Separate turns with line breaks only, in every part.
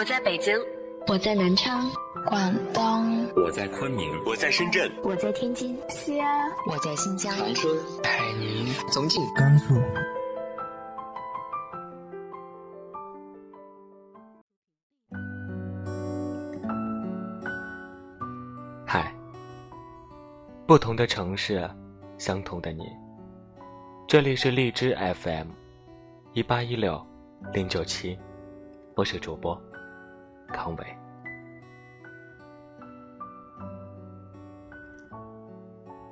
我在北京，
我在南昌，
广东，
我在昆明，
我在深圳，
我在天津，
西安，
我在新疆，
长春，
海宁，
重庆，
甘肃。
嗨，不同的城市，相同的你。这里是荔枝 FM，一八一六零九七，我是主播康伟。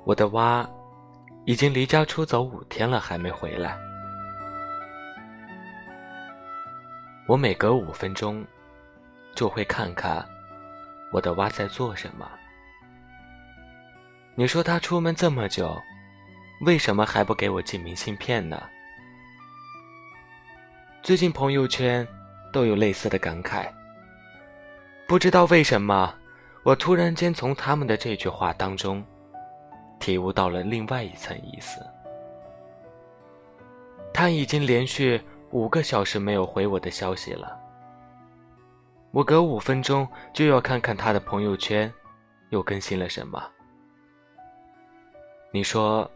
我的蛙已经离家出走五天了，还没回来。我每隔五分钟就会看看我的蛙在做什么。你说他出门这么久？为什么还不给我寄明信片呢？最近朋友圈都有类似的感慨。不知道为什么，我突然间从他们的这句话当中，体悟到了另外一层意思。他已经连续五个小时没有回我的消息了。我隔五分钟就要看看他的朋友圈，又更新了什么。你说？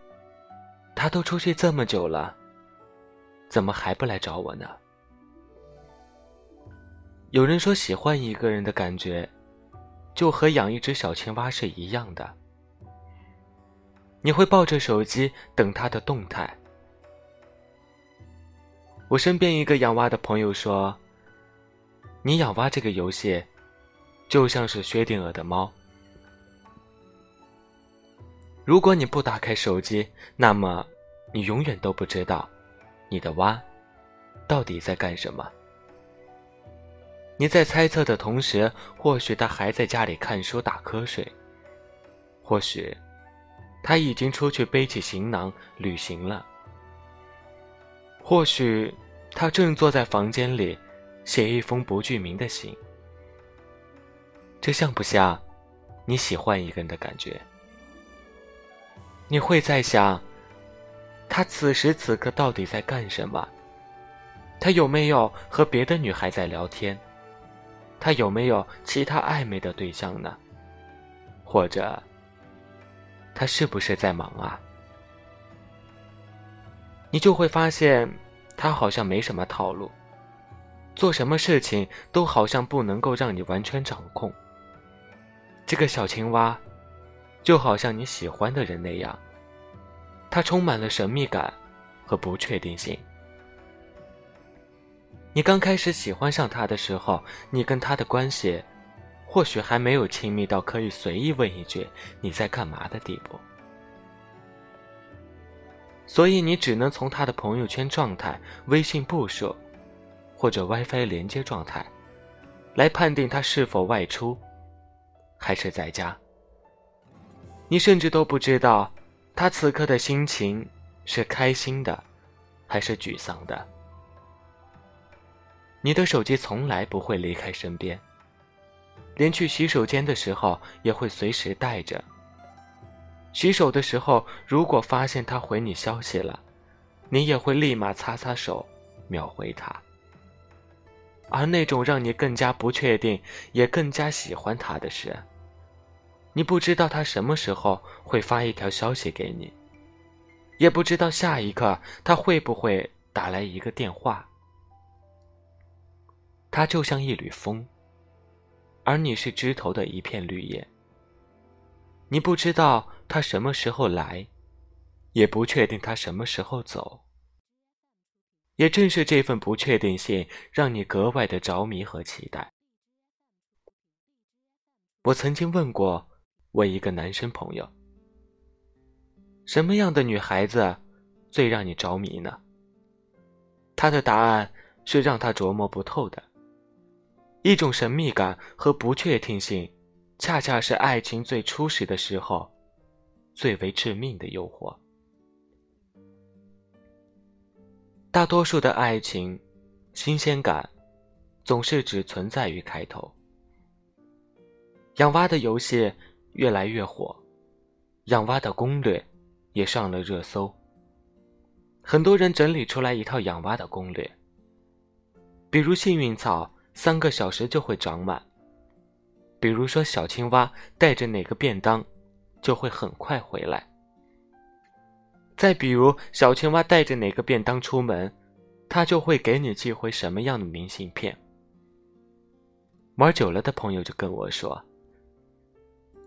他都出去这么久了，怎么还不来找我呢？有人说，喜欢一个人的感觉，就和养一只小青蛙是一样的。你会抱着手机等他的动态。我身边一个养蛙的朋友说：“你养蛙这个游戏，就像是薛定谔的猫。”如果你不打开手机，那么你永远都不知道你的蛙到底在干什么。你在猜测的同时，或许他还在家里看书打瞌睡，或许他已经出去背起行囊旅行了，或许他正坐在房间里写一封不具名的信。这像不像你喜欢一个人的感觉？你会在想，他此时此刻到底在干什么？他有没有和别的女孩在聊天？他有没有其他暧昧的对象呢？或者，他是不是在忙啊？你就会发现，他好像没什么套路，做什么事情都好像不能够让你完全掌控。这个小青蛙。就好像你喜欢的人那样，他充满了神秘感和不确定性。你刚开始喜欢上他的时候，你跟他的关系或许还没有亲密到可以随意问一句“你在干嘛”的地步，所以你只能从他的朋友圈状态、微信步数或者 WiFi 连接状态来判定他是否外出，还是在家。你甚至都不知道，他此刻的心情是开心的，还是沮丧的。你的手机从来不会离开身边，连去洗手间的时候也会随时带着。洗手的时候，如果发现他回你消息了，你也会立马擦擦手，秒回他。而那种让你更加不确定，也更加喜欢他的事。你不知道他什么时候会发一条消息给你，也不知道下一刻他会不会打来一个电话。他就像一缕风，而你是枝头的一片绿叶。你不知道他什么时候来，也不确定他什么时候走。也正是这份不确定性，让你格外的着迷和期待。我曾经问过。我一个男生朋友：“什么样的女孩子最让你着迷呢？”他的答案是让他琢磨不透的。一种神秘感和不确定性，恰恰是爱情最初始的时候最为致命的诱惑。大多数的爱情，新鲜感总是只存在于开头。养蛙的游戏。越来越火，养蛙的攻略也上了热搜。很多人整理出来一套养蛙的攻略，比如幸运草三个小时就会长满。比如说，小青蛙带着哪个便当，就会很快回来。再比如，小青蛙带着哪个便当出门，它就会给你寄回什么样的明信片。玩久了的朋友就跟我说，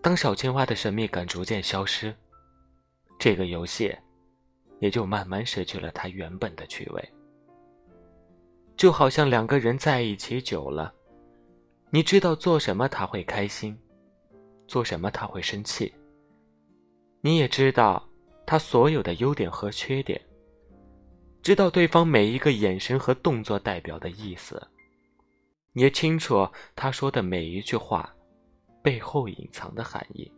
当小青蛙的神秘感逐渐消失，这个游戏也就慢慢失去了它原本的趣味。就好像两个人在一起久了，你知道做什么他会开心，做什么他会生气。你也知道他所有的优点和缺点，知道对方每一个眼神和动作代表的意思，也清楚他说的每一句话背后隐藏的含义。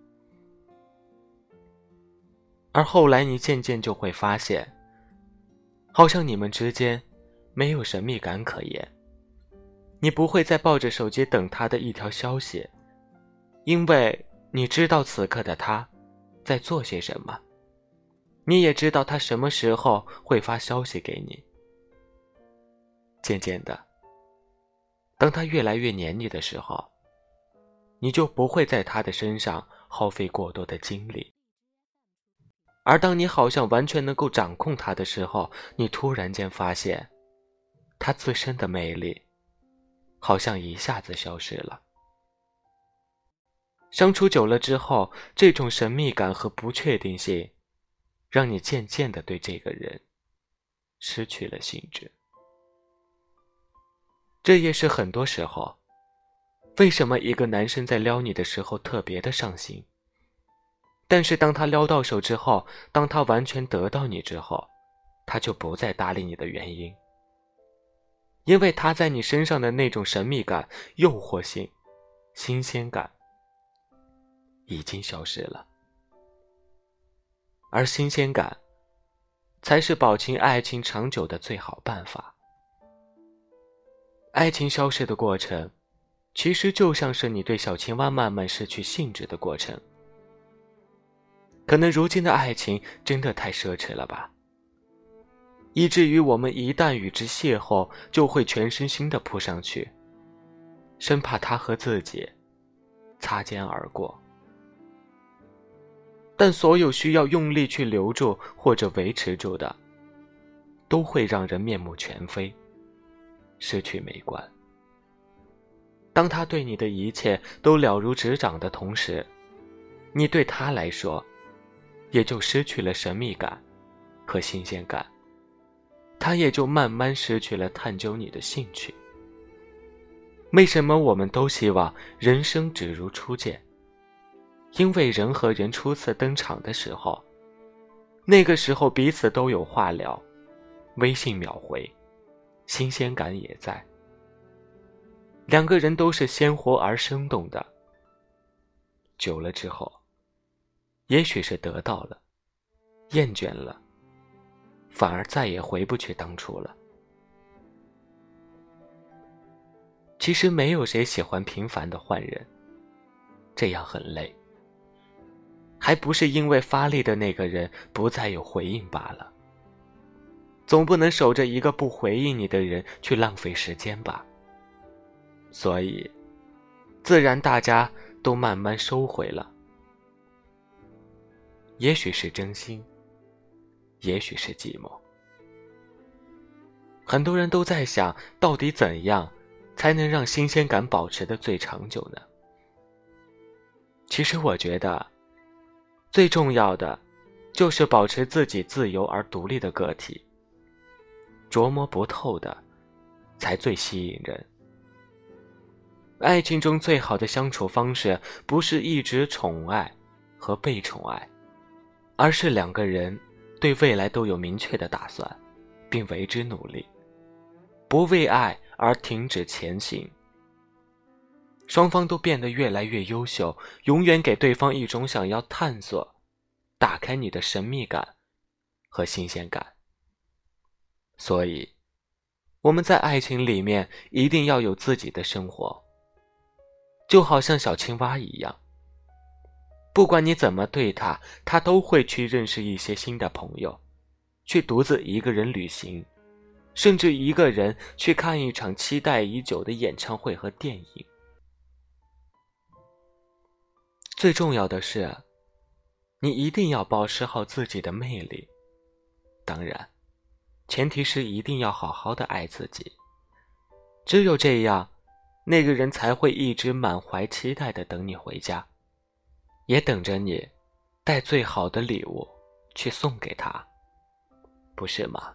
而后来，你渐渐就会发现，好像你们之间。没有神秘感可言，你不会再抱着手机等他的一条消息，因为你知道此刻的他在做些什么，你也知道他什么时候会发消息给你。渐渐的，当他越来越黏你的时候，你就不会在他的身上耗费过多的精力，而当你好像完全能够掌控他的时候，你突然间发现。他自身的魅力，好像一下子消失了。相处久了之后，这种神秘感和不确定性，让你渐渐的对这个人失去了兴致。这也是很多时候，为什么一个男生在撩你的时候特别的上心，但是当他撩到手之后，当他完全得到你之后，他就不再搭理你的原因。因为他在你身上的那种神秘感、诱惑性、新鲜感已经消失了，而新鲜感才是保持爱情长久的最好办法。爱情消失的过程，其实就像是你对小青蛙慢慢失去兴致的过程。可能如今的爱情真的太奢侈了吧？以至于我们一旦与之邂逅，就会全身心的扑上去，生怕他和自己擦肩而过。但所有需要用力去留住或者维持住的，都会让人面目全非，失去美观。当他对你的一切都了如指掌的同时，你对他来说，也就失去了神秘感和新鲜感。他也就慢慢失去了探究你的兴趣。为什么我们都希望人生只如初见？因为人和人初次登场的时候，那个时候彼此都有话聊，微信秒回，新鲜感也在。两个人都是鲜活而生动的。久了之后，也许是得到了，厌倦了。反而再也回不去当初了。其实没有谁喜欢频繁的换人，这样很累。还不是因为发力的那个人不再有回应罢了。总不能守着一个不回应你的人去浪费时间吧。所以，自然大家都慢慢收回了。也许是真心。也许是寂寞。很多人都在想，到底怎样才能让新鲜感保持的最长久呢？其实我觉得，最重要的就是保持自己自由而独立的个体。琢磨不透的，才最吸引人。爱情中最好的相处方式，不是一直宠爱和被宠爱，而是两个人。对未来都有明确的打算，并为之努力，不为爱而停止前行。双方都变得越来越优秀，永远给对方一种想要探索、打开你的神秘感和新鲜感。所以，我们在爱情里面一定要有自己的生活，就好像小青蛙一样。不管你怎么对他，他都会去认识一些新的朋友，去独自一个人旅行，甚至一个人去看一场期待已久的演唱会和电影。最重要的是，你一定要保持好自己的魅力。当然，前提是一定要好好的爱自己。只有这样，那个人才会一直满怀期待的等你回家，也等着你带最好的礼物去送给他，不是吗？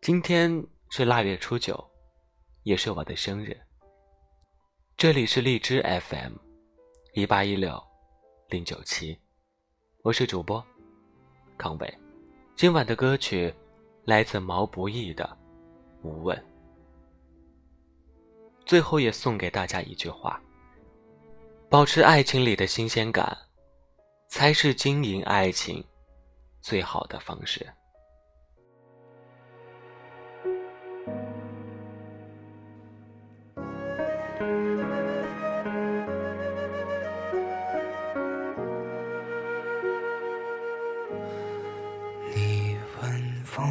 今天是腊月初九，也是我的生日。这里是荔枝 FM，一八一六零九七，我是主播康伟。今晚的歌曲来自毛不易的《无问》。最后也送给大家一句话：保持爱情里的新鲜感，才是经营爱情最好的方式。
你问风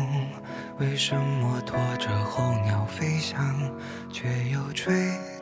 为什么拖着候鸟飞翔，却又追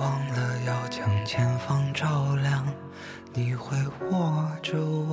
忘了要将前方照亮，你会握着我。